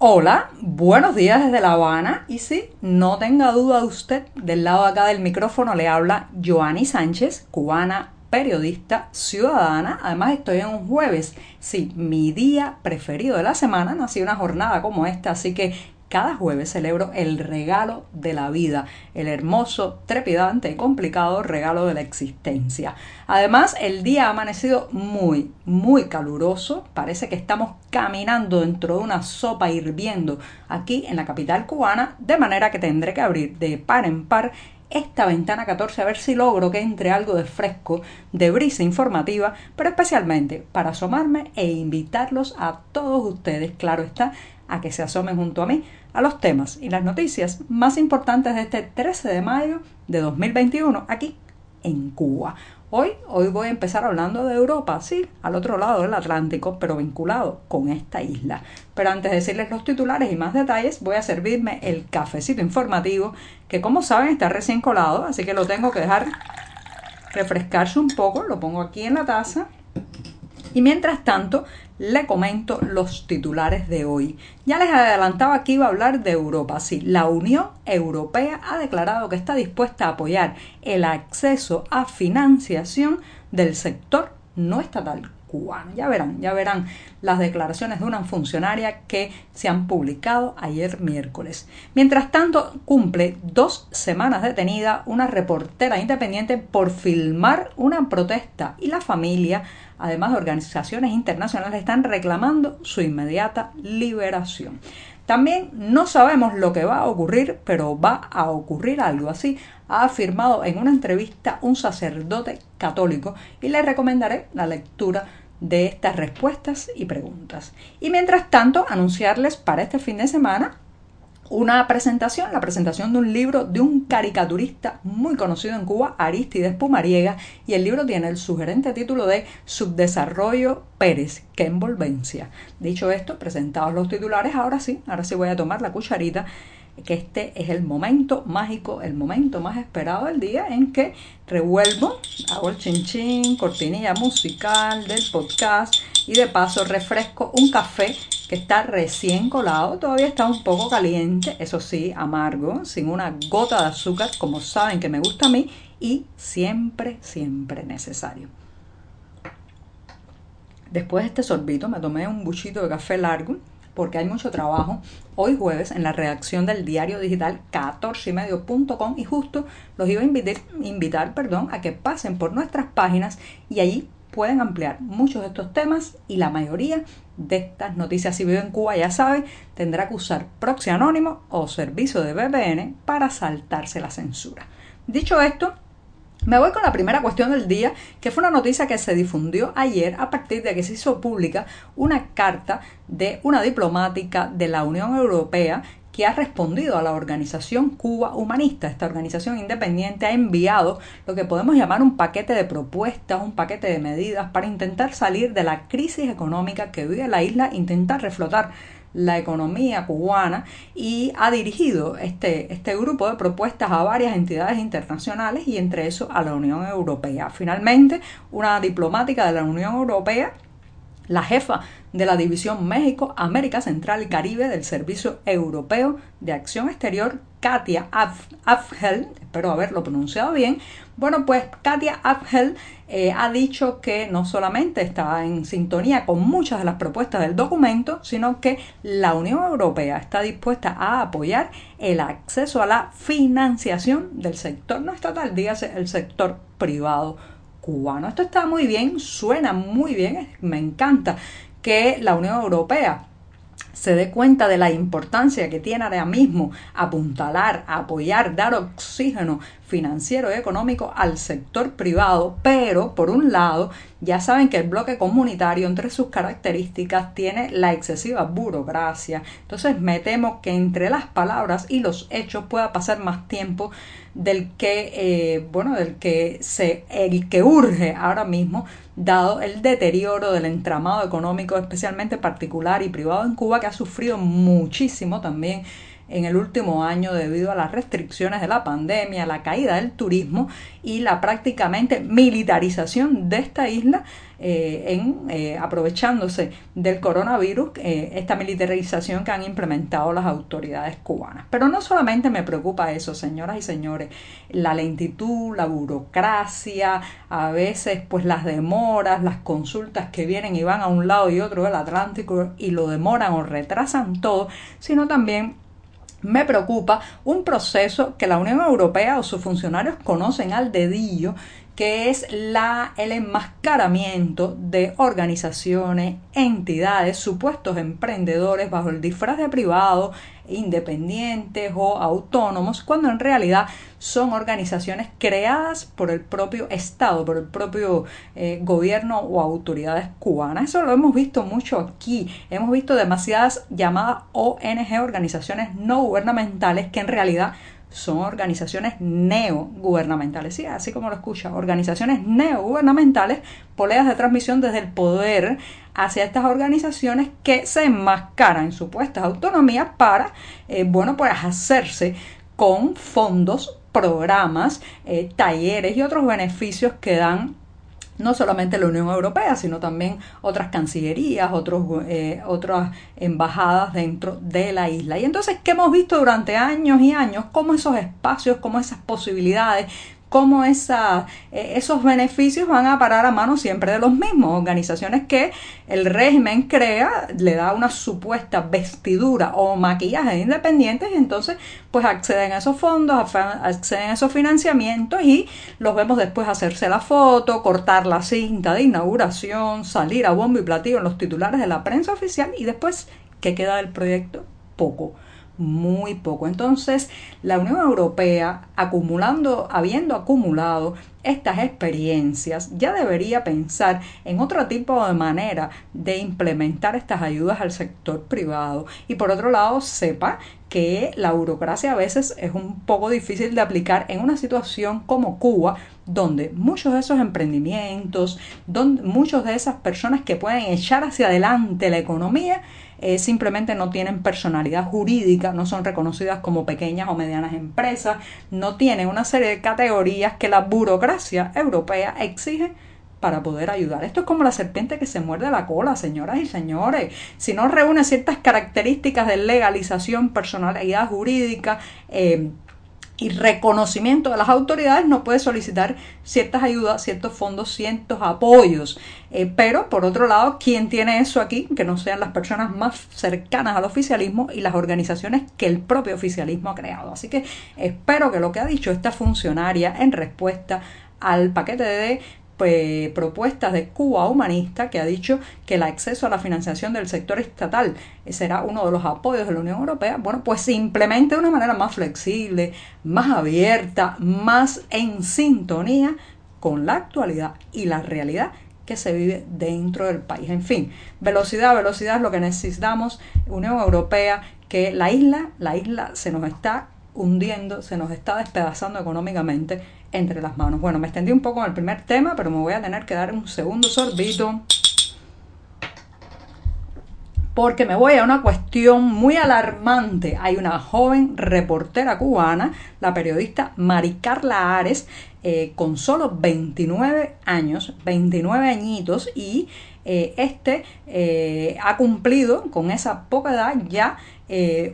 Hola, buenos días desde La Habana y sí, no tenga duda usted, del lado de acá del micrófono le habla Joanny Sánchez, cubana, periodista, ciudadana. Además estoy en un jueves, sí, mi día preferido de la semana, nací una jornada como esta, así que cada jueves celebro el regalo de la vida, el hermoso, trepidante y complicado regalo de la existencia. Además, el día ha amanecido muy, muy caluroso. Parece que estamos caminando dentro de una sopa hirviendo aquí en la capital cubana, de manera que tendré que abrir de par en par esta ventana 14 a ver si logro que entre algo de fresco, de brisa informativa, pero especialmente para asomarme e invitarlos a todos ustedes, claro está, a que se asomen junto a mí a los temas y las noticias más importantes de este 13 de mayo de 2021 aquí en Cuba. Hoy, hoy voy a empezar hablando de Europa, sí, al otro lado del Atlántico, pero vinculado con esta isla. Pero antes de decirles los titulares y más detalles, voy a servirme el cafecito informativo, que como saben está recién colado, así que lo tengo que dejar refrescarse un poco, lo pongo aquí en la taza. Y mientras tanto, le comento los titulares de hoy. Ya les adelantaba que iba a hablar de Europa. Sí, la Unión Europea ha declarado que está dispuesta a apoyar el acceso a financiación del sector no estatal Ya verán, ya verán las declaraciones de una funcionaria que se han publicado ayer miércoles. Mientras tanto, cumple dos semanas detenida una reportera independiente por filmar una protesta y la familia además de organizaciones internacionales, están reclamando su inmediata liberación. También no sabemos lo que va a ocurrir, pero va a ocurrir algo así, ha afirmado en una entrevista un sacerdote católico y le recomendaré la lectura de estas respuestas y preguntas. Y mientras tanto, anunciarles para este fin de semana una presentación, la presentación de un libro de un caricaturista muy conocido en Cuba, Aristides Pumariega, y el libro tiene el sugerente título de Subdesarrollo Pérez, qué envolvencia. Dicho esto, presentados los titulares, ahora sí, ahora sí voy a tomar la cucharita que este es el momento mágico, el momento más esperado del día en que revuelvo, hago el chinchín, cortinilla musical del podcast y de paso refresco un café que está recién colado, todavía está un poco caliente, eso sí, amargo, sin una gota de azúcar, como saben que me gusta a mí, y siempre, siempre necesario. Después de este sorbito me tomé un buchito de café largo porque hay mucho trabajo hoy jueves en la redacción del diario digital 14ymedio.com y justo los iba a invitar, invitar perdón, a que pasen por nuestras páginas y allí pueden ampliar muchos de estos temas y la mayoría de estas noticias. Si vive en Cuba, ya sabe, tendrá que usar proxy anónimo o servicio de VPN para saltarse la censura. Dicho esto, me voy con la primera cuestión del día, que fue una noticia que se difundió ayer a partir de que se hizo pública una carta de una diplomática de la Unión Europea que ha respondido a la organización Cuba Humanista. Esta organización independiente ha enviado lo que podemos llamar un paquete de propuestas, un paquete de medidas para intentar salir de la crisis económica que vive la isla, intentar reflotar la economía cubana y ha dirigido este, este grupo de propuestas a varias entidades internacionales y entre eso a la Unión Europea. Finalmente, una diplomática de la Unión Europea la jefa de la División México, América Central y Caribe del Servicio Europeo de Acción Exterior, Katia Afgel, espero haberlo pronunciado bien. Bueno, pues Katia Afgel eh, ha dicho que no solamente está en sintonía con muchas de las propuestas del documento, sino que la Unión Europea está dispuesta a apoyar el acceso a la financiación del sector no estatal, dígase el sector privado cubano. Esto está muy bien, suena muy bien, me encanta que la Unión Europea se dé cuenta de la importancia que tiene ahora mismo apuntalar, apoyar, dar oxígeno financiero y económico al sector privado, pero por un lado ya saben que el bloque comunitario entre sus características tiene la excesiva burocracia, entonces me temo que entre las palabras y los hechos pueda pasar más tiempo del que eh, bueno del que se el que urge ahora mismo dado el deterioro del entramado económico especialmente particular y privado en Cuba que ha sufrido muchísimo también en el último año debido a las restricciones de la pandemia, la caída del turismo y la prácticamente militarización de esta isla eh, en eh, aprovechándose del coronavirus, eh, esta militarización que han implementado las autoridades cubanas. Pero no solamente me preocupa eso, señoras y señores, la lentitud, la burocracia, a veces pues las demoras, las consultas que vienen y van a un lado y otro del Atlántico y lo demoran o retrasan todo, sino también me preocupa un proceso que la Unión Europea o sus funcionarios conocen al dedillo que es la, el enmascaramiento de organizaciones, entidades, supuestos emprendedores bajo el disfraz de privado, independientes o autónomos, cuando en realidad son organizaciones creadas por el propio Estado, por el propio eh, gobierno o autoridades cubanas. Eso lo hemos visto mucho aquí. Hemos visto demasiadas llamadas ONG, organizaciones no gubernamentales, que en realidad son organizaciones neogubernamentales, sí, así como lo escucha, organizaciones neogubernamentales, poleas de transmisión desde el poder hacia estas organizaciones que se enmascaran en supuestas autonomías para, eh, bueno, pues hacerse con fondos, programas, eh, talleres y otros beneficios que dan no solamente la Unión Europea, sino también otras cancillerías, otros, eh, otras embajadas dentro de la isla. Y entonces, ¿qué hemos visto durante años y años? Cómo esos espacios, cómo esas posibilidades cómo eh, esos beneficios van a parar a mano siempre de los mismos, organizaciones que el régimen crea, le da una supuesta vestidura o maquillaje de independientes y entonces pues acceden a esos fondos, acceden a esos financiamientos y los vemos después hacerse la foto, cortar la cinta de inauguración, salir a bombo y platillo en los titulares de la prensa oficial y después, ¿qué queda del proyecto? Poco muy poco. Entonces, la Unión Europea, acumulando, habiendo acumulado estas experiencias, ya debería pensar en otro tipo de manera de implementar estas ayudas al sector privado. Y por otro lado, sepa que la burocracia a veces es un poco difícil de aplicar en una situación como Cuba, donde muchos de esos emprendimientos, donde muchas de esas personas que pueden echar hacia adelante la economía, eh, simplemente no tienen personalidad jurídica, no son reconocidas como pequeñas o medianas empresas, no tienen una serie de categorías que la burocracia europea exige para poder ayudar. Esto es como la serpiente que se muerde la cola, señoras y señores. Si no reúne ciertas características de legalización, personalidad jurídica, eh, y reconocimiento de las autoridades no puede solicitar ciertas ayudas, ciertos fondos, ciertos apoyos. Eh, pero, por otro lado, ¿quién tiene eso aquí? Que no sean las personas más cercanas al oficialismo y las organizaciones que el propio oficialismo ha creado. Así que espero que lo que ha dicho esta funcionaria en respuesta al paquete de pues, propuestas de Cuba Humanista que ha dicho que el acceso a la financiación del sector estatal será uno de los apoyos de la Unión Europea, bueno, pues simplemente de una manera más flexible, más abierta, más en sintonía con la actualidad y la realidad que se vive dentro del país. En fin, velocidad, velocidad es lo que necesitamos. Unión Europea, que la isla, la isla se nos está hundiendo, se nos está despedazando económicamente entre las manos. Bueno, me extendí un poco en el primer tema, pero me voy a tener que dar un segundo sorbito porque me voy a una cuestión muy alarmante. Hay una joven reportera cubana, la periodista Maricarla Ares, eh, con solo 29 años, 29 añitos, y eh, este eh, ha cumplido con esa poca edad ya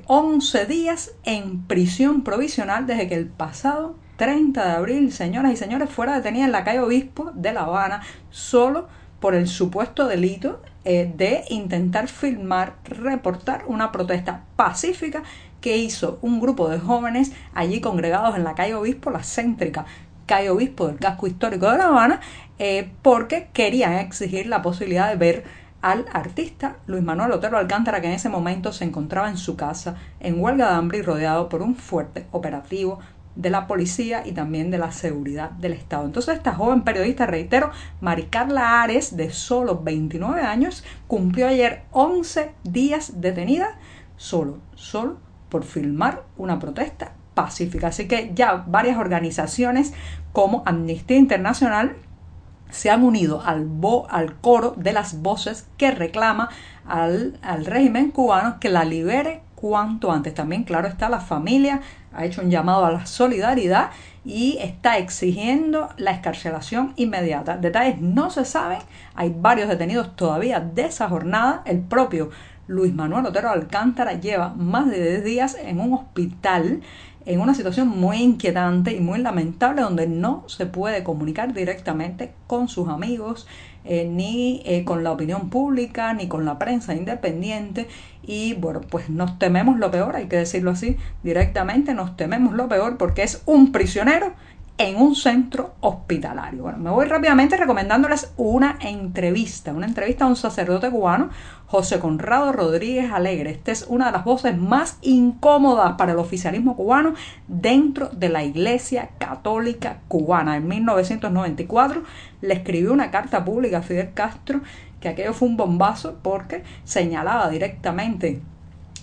11 días en prisión provisional desde que el pasado 30 de abril, señoras y señores, fuera detenida en la calle Obispo de La Habana, solo por el supuesto delito eh, de intentar filmar, reportar una protesta pacífica que hizo un grupo de jóvenes allí congregados en la calle Obispo, la céntrica calle Obispo del casco histórico de La Habana, eh, porque querían exigir la posibilidad de ver al artista Luis Manuel Otero Alcántara, que en ese momento se encontraba en su casa en huelga de hambre y rodeado por un fuerte operativo de la policía y también de la seguridad del Estado. Entonces esta joven periodista, reitero, Maricarla Ares, de solo 29 años, cumplió ayer 11 días detenida solo, solo por filmar una protesta pacífica. Así que ya varias organizaciones como Amnistía Internacional se han unido al, al coro de las voces que reclama al, al régimen cubano que la libere cuanto antes. También, claro está, la familia ha hecho un llamado a la solidaridad y está exigiendo la escarcelación inmediata. Detalles no se saben, hay varios detenidos todavía de esa jornada. El propio Luis Manuel Otero Alcántara lleva más de 10 días en un hospital en una situación muy inquietante y muy lamentable donde no se puede comunicar directamente con sus amigos, eh, ni eh, con la opinión pública, ni con la prensa independiente. Y bueno, pues nos tememos lo peor, hay que decirlo así directamente, nos tememos lo peor porque es un prisionero en un centro hospitalario. Bueno, me voy rápidamente recomendándoles una entrevista, una entrevista a un sacerdote cubano, José Conrado Rodríguez Alegre. Esta es una de las voces más incómodas para el oficialismo cubano dentro de la Iglesia Católica Cubana. En 1994 le escribió una carta pública a Fidel Castro que aquello fue un bombazo porque señalaba directamente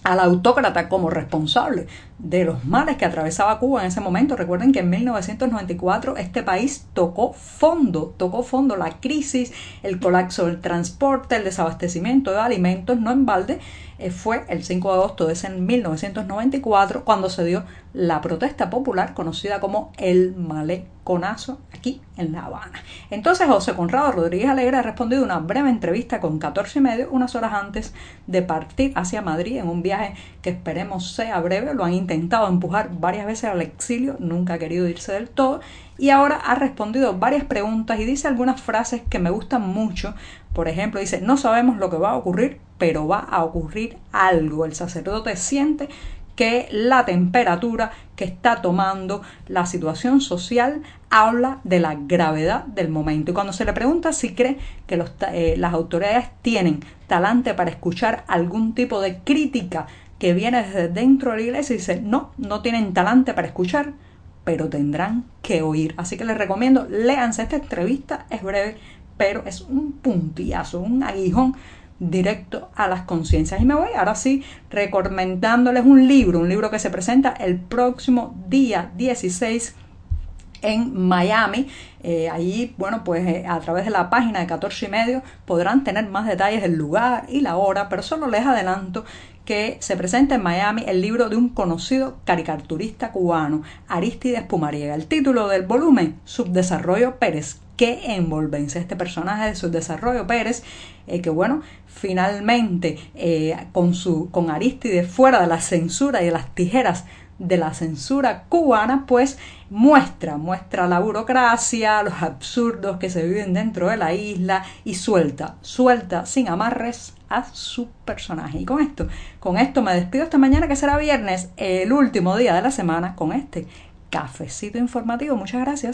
al autócrata como responsable de los males que atravesaba Cuba en ese momento. Recuerden que en 1994 este país tocó fondo, tocó fondo la crisis, el colapso del transporte, el desabastecimiento de alimentos, no en balde. Eh, fue el 5 de agosto de ese 1994 cuando se dio la protesta popular conocida como el maleconazo aquí en La Habana. Entonces José Conrado Rodríguez Alegre ha respondido una breve entrevista con 14 y medio, unas horas antes de partir hacia Madrid en un viaje que esperemos sea breve. Lo han intentado empujar varias veces al exilio, nunca ha querido irse del todo y ahora ha respondido varias preguntas y dice algunas frases que me gustan mucho. Por ejemplo, dice, no sabemos lo que va a ocurrir, pero va a ocurrir algo. El sacerdote siente que la temperatura que está tomando la situación social habla de la gravedad del momento. Y cuando se le pregunta si cree que eh, las autoridades tienen talante para escuchar algún tipo de crítica que viene desde dentro de la iglesia, dice, no, no tienen talante para escuchar pero tendrán que oír. Así que les recomiendo, léanse esta entrevista, es breve, pero es un puntillazo, un aguijón directo a las conciencias. Y me voy ahora sí recomendándoles un libro, un libro que se presenta el próximo día 16 en Miami. Eh, allí, bueno, pues eh, a través de la página de 14 y medio podrán tener más detalles del lugar y la hora, pero solo les adelanto que se presenta en Miami el libro de un conocido caricaturista cubano, Aristides Pumariega. El título del volumen, Subdesarrollo Pérez. Qué envolvencia este personaje de Subdesarrollo Pérez, eh, que bueno, finalmente con, su, con Aristides fuera de la censura y de las tijeras de la censura cubana, pues muestra, muestra la burocracia, los absurdos que se viven dentro de la isla y suelta, suelta sin amarres a su personaje. Y con esto, con esto me despido esta mañana que será viernes, el último día de la semana, con este cafecito informativo. Muchas gracias.